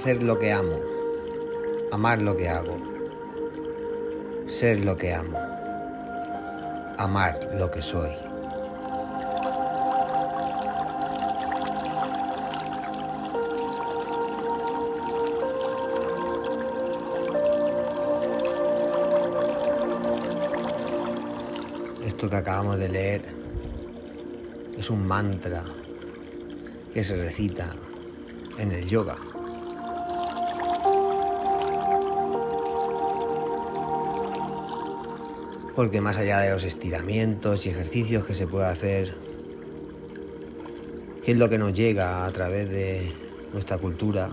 hacer lo que amo, amar lo que hago, ser lo que amo, amar lo que soy. Esto que acabamos de leer es un mantra que se recita en el yoga. Porque más allá de los estiramientos y ejercicios que se puede hacer, que es lo que nos llega a través de nuestra cultura,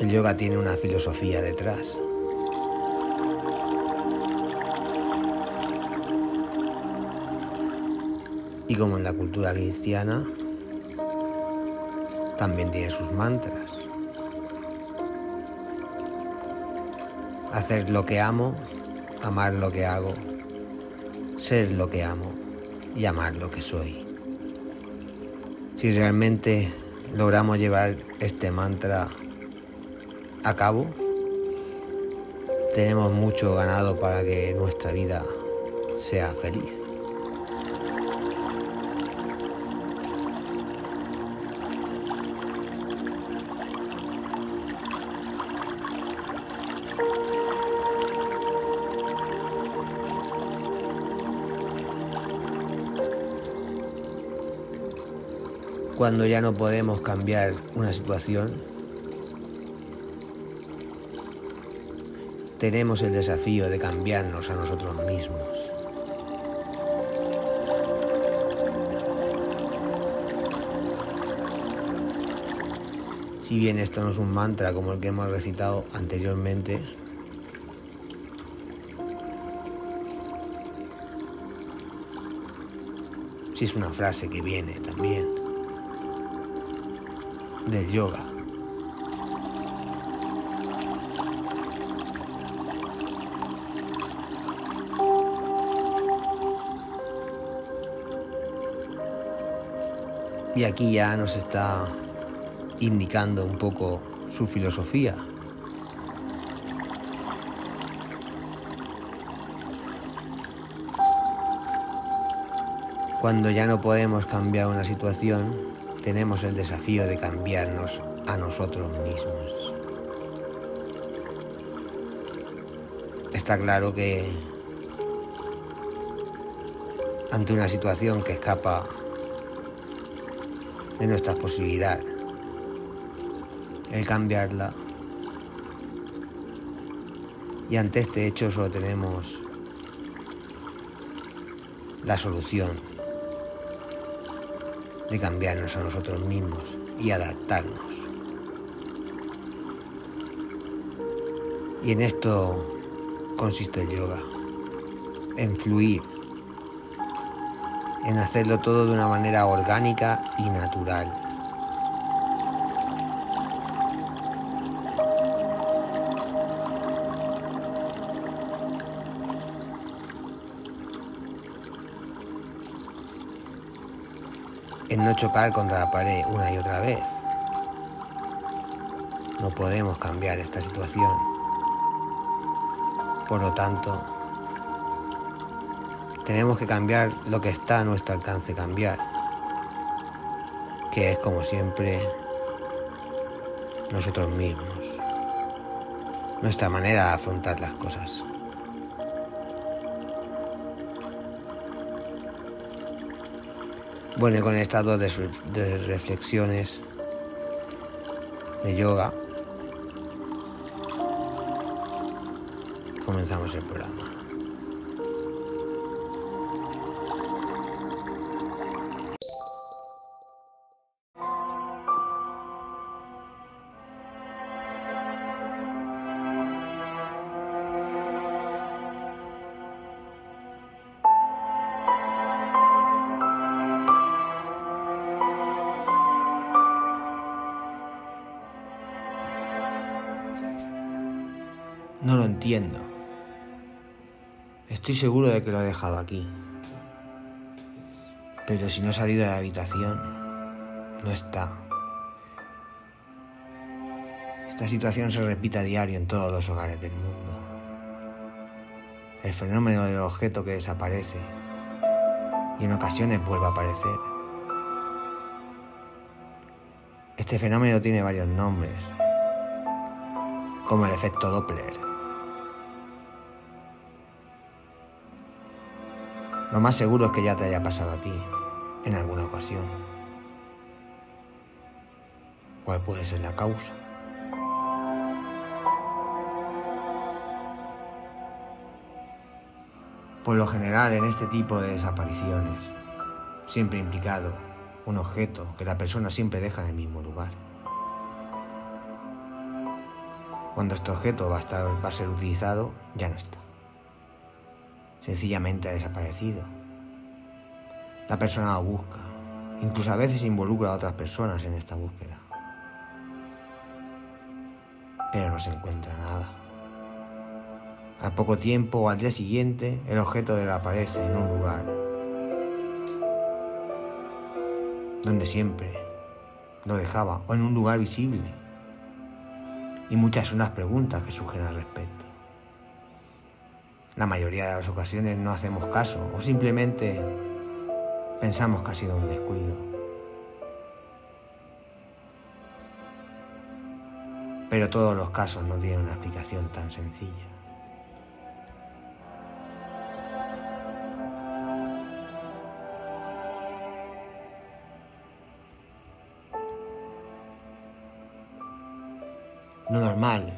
el yoga tiene una filosofía detrás. Y como en la cultura cristiana, también tiene sus mantras. Hacer lo que amo, amar lo que hago, ser lo que amo y amar lo que soy. Si realmente logramos llevar este mantra a cabo, tenemos mucho ganado para que nuestra vida sea feliz. Cuando ya no podemos cambiar una situación, tenemos el desafío de cambiarnos a nosotros mismos. Si bien esto no es un mantra como el que hemos recitado anteriormente, sí es una frase que viene también del yoga. Y aquí ya nos está indicando un poco su filosofía. Cuando ya no podemos cambiar una situación, tenemos el desafío de cambiarnos a nosotros mismos. Está claro que ante una situación que escapa de nuestras posibilidades, el cambiarla, y ante este hecho solo tenemos la solución de cambiarnos a nosotros mismos y adaptarnos. Y en esto consiste el yoga, en fluir, en hacerlo todo de una manera orgánica y natural. Chocar contra la pared una y otra vez. No podemos cambiar esta situación. Por lo tanto, tenemos que cambiar lo que está a nuestro alcance cambiar, que es como siempre nosotros mismos, nuestra manera de afrontar las cosas. Bueno, con estas dos reflexiones de yoga, comenzamos el programa. No lo entiendo. Estoy seguro de que lo he dejado aquí. Pero si no he salido de la habitación, no está. Esta situación se repite a diario en todos los hogares del mundo. El fenómeno del objeto que desaparece y en ocasiones vuelve a aparecer. Este fenómeno tiene varios nombres, como el efecto Doppler. Lo más seguro es que ya te haya pasado a ti en alguna ocasión. ¿Cuál puede ser la causa? Por lo general en este tipo de desapariciones, siempre implicado un objeto que la persona siempre deja en el mismo lugar. Cuando este objeto va a, estar, va a ser utilizado, ya no está. Sencillamente ha desaparecido. La persona lo busca, incluso a veces involucra a otras personas en esta búsqueda. Pero no se encuentra nada. Al poco tiempo o al día siguiente, el objeto desaparece en un lugar donde siempre lo dejaba o en un lugar visible. Y muchas son las preguntas que surgen al respecto. La mayoría de las ocasiones no hacemos caso o simplemente pensamos que ha sido un descuido. Pero todos los casos no tienen una explicación tan sencilla. Lo normal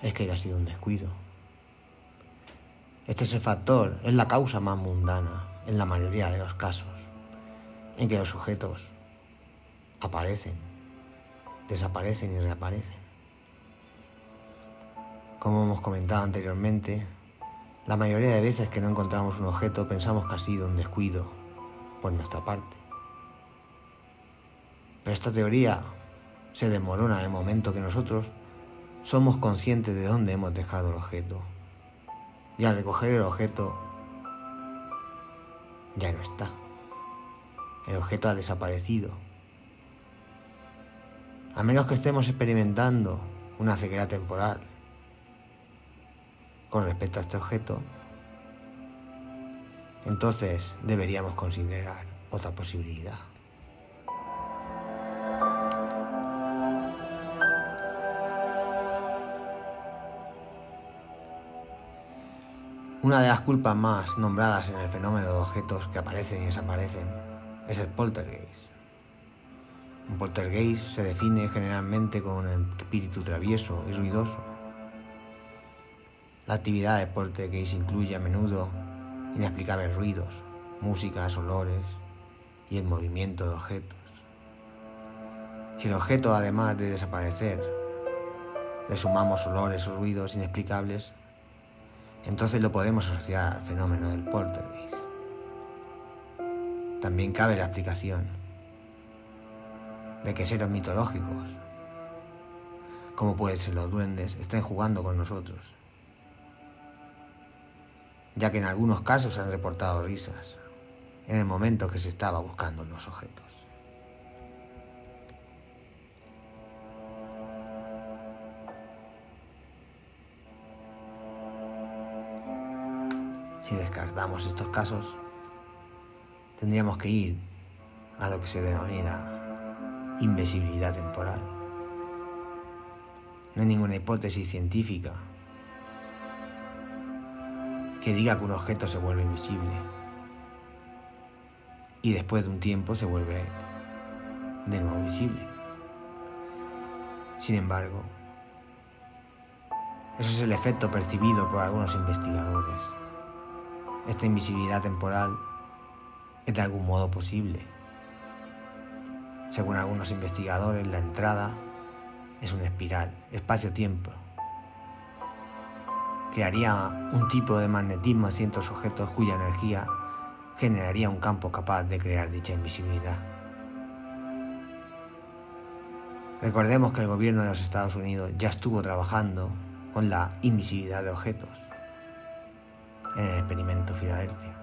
es que haya sido un descuido. Este es el factor, es la causa más mundana en la mayoría de los casos en que los sujetos aparecen, desaparecen y reaparecen. Como hemos comentado anteriormente, la mayoría de veces que no encontramos un objeto pensamos que ha sido un descuido por nuestra parte. Pero esta teoría se desmorona en el momento que nosotros somos conscientes de dónde hemos dejado el objeto. Y al recoger el objeto, ya no está. El objeto ha desaparecido. A menos que estemos experimentando una ceguera temporal con respecto a este objeto, entonces deberíamos considerar otra posibilidad. Una de las culpas más nombradas en el fenómeno de objetos que aparecen y desaparecen es el poltergeist. Un poltergeist se define generalmente como un espíritu travieso y ruidoso. La actividad de poltergeist incluye a menudo inexplicables ruidos, músicas, olores y el movimiento de objetos. Si el objeto, además de desaparecer, le sumamos olores o ruidos inexplicables, entonces lo podemos asociar al fenómeno del poltergeist. También cabe la explicación de que seres mitológicos, como pueden ser los duendes, estén jugando con nosotros, ya que en algunos casos han reportado risas en el momento que se estaba buscando los objetos. Si descartamos estos casos, tendríamos que ir a lo que se denomina invisibilidad temporal. No hay ninguna hipótesis científica que diga que un objeto se vuelve invisible y después de un tiempo se vuelve de nuevo visible. Sin embargo, eso es el efecto percibido por algunos investigadores esta invisibilidad temporal es de algún modo posible. Según algunos investigadores, la entrada es una espiral, espacio-tiempo. Crearía un tipo de magnetismo en ciertos objetos cuya energía generaría un campo capaz de crear dicha invisibilidad. Recordemos que el gobierno de los Estados Unidos ya estuvo trabajando con la invisibilidad de objetos en el experimento Filadelfia.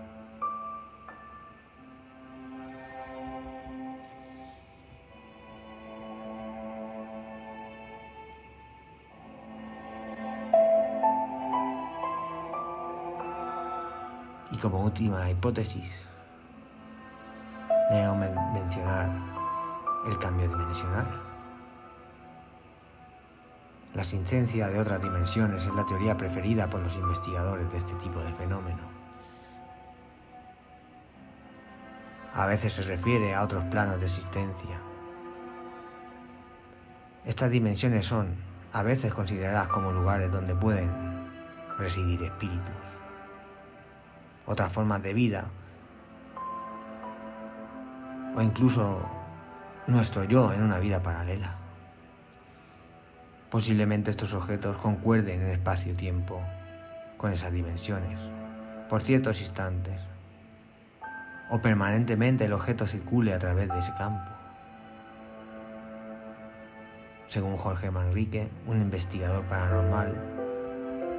Y como última hipótesis, debo men mencionar el cambio dimensional. La existencia de otras dimensiones es la teoría preferida por los investigadores de este tipo de fenómeno. A veces se refiere a otros planos de existencia. Estas dimensiones son a veces consideradas como lugares donde pueden residir espíritus, otras formas de vida o incluso nuestro yo en una vida paralela. Posiblemente estos objetos concuerden en espacio-tiempo con esas dimensiones, por ciertos instantes, o permanentemente el objeto circule a través de ese campo. Según Jorge Manrique, un investigador paranormal,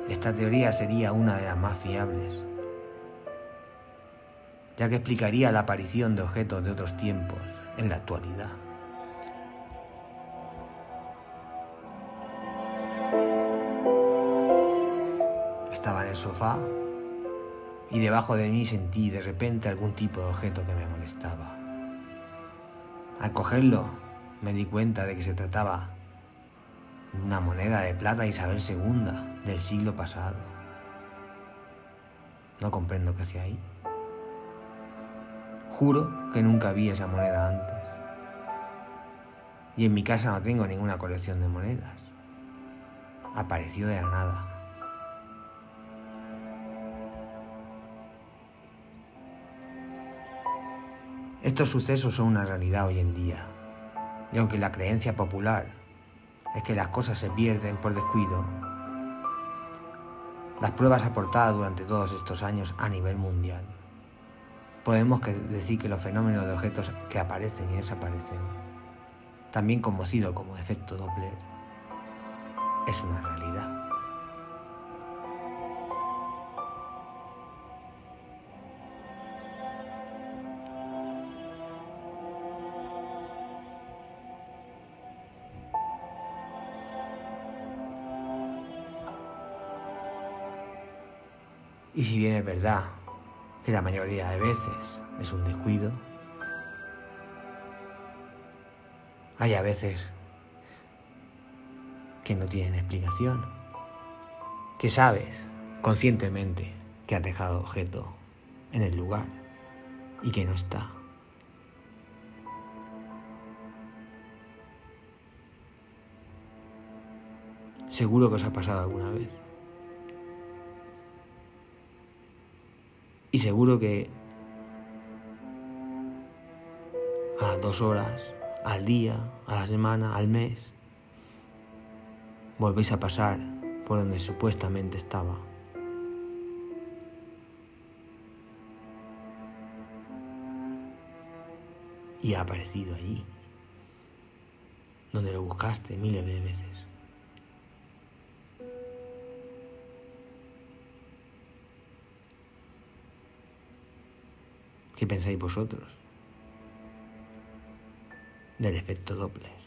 esta teoría sería una de las más fiables, ya que explicaría la aparición de objetos de otros tiempos en la actualidad. Estaba en el sofá y debajo de mí sentí de repente algún tipo de objeto que me molestaba. Al cogerlo me di cuenta de que se trataba de una moneda de plata Isabel II del siglo pasado. No comprendo qué hacía ahí. Juro que nunca vi esa moneda antes. Y en mi casa no tengo ninguna colección de monedas. Apareció de la nada. Estos sucesos son una realidad hoy en día, y aunque la creencia popular es que las cosas se pierden por descuido, las pruebas aportadas durante todos estos años a nivel mundial, podemos decir que los fenómenos de objetos que aparecen y desaparecen, también conocido como efecto Doppler, es una realidad. Y si bien es verdad que la mayoría de veces es un descuido, hay a veces que no tienen explicación, que sabes conscientemente que has dejado objeto en el lugar y que no está. Seguro que os ha pasado alguna vez. Seguro que a dos horas, al día, a la semana, al mes, volvéis a pasar por donde supuestamente estaba. Y ha aparecido allí, donde lo buscaste miles de veces. ¿Qué pensáis vosotros del efecto Doppler?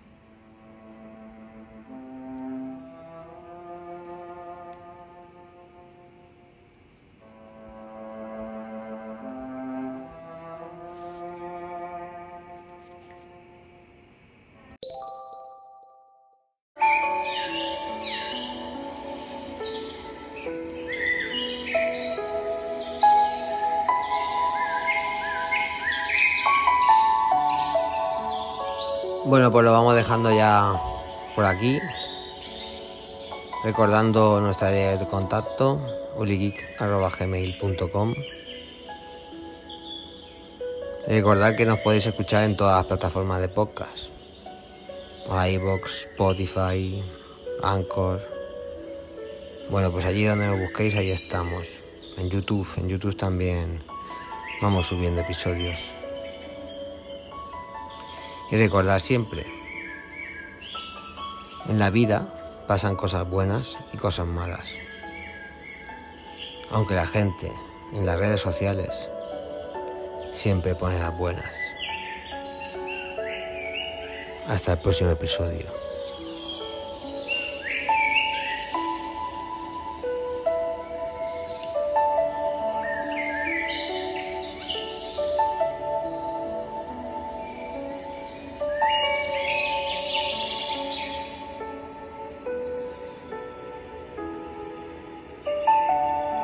Bueno, pues lo vamos dejando ya por aquí. Recordando nuestra idea de contacto, uligeek.gmail.com Recordad que nos podéis escuchar en todas las plataformas de podcast. iVoox, Spotify, Anchor. Bueno, pues allí donde nos busquéis, ahí estamos. En YouTube, en YouTube también vamos subiendo episodios. Y recordar siempre, en la vida pasan cosas buenas y cosas malas. Aunque la gente en las redes sociales siempre pone las buenas. Hasta el próximo episodio.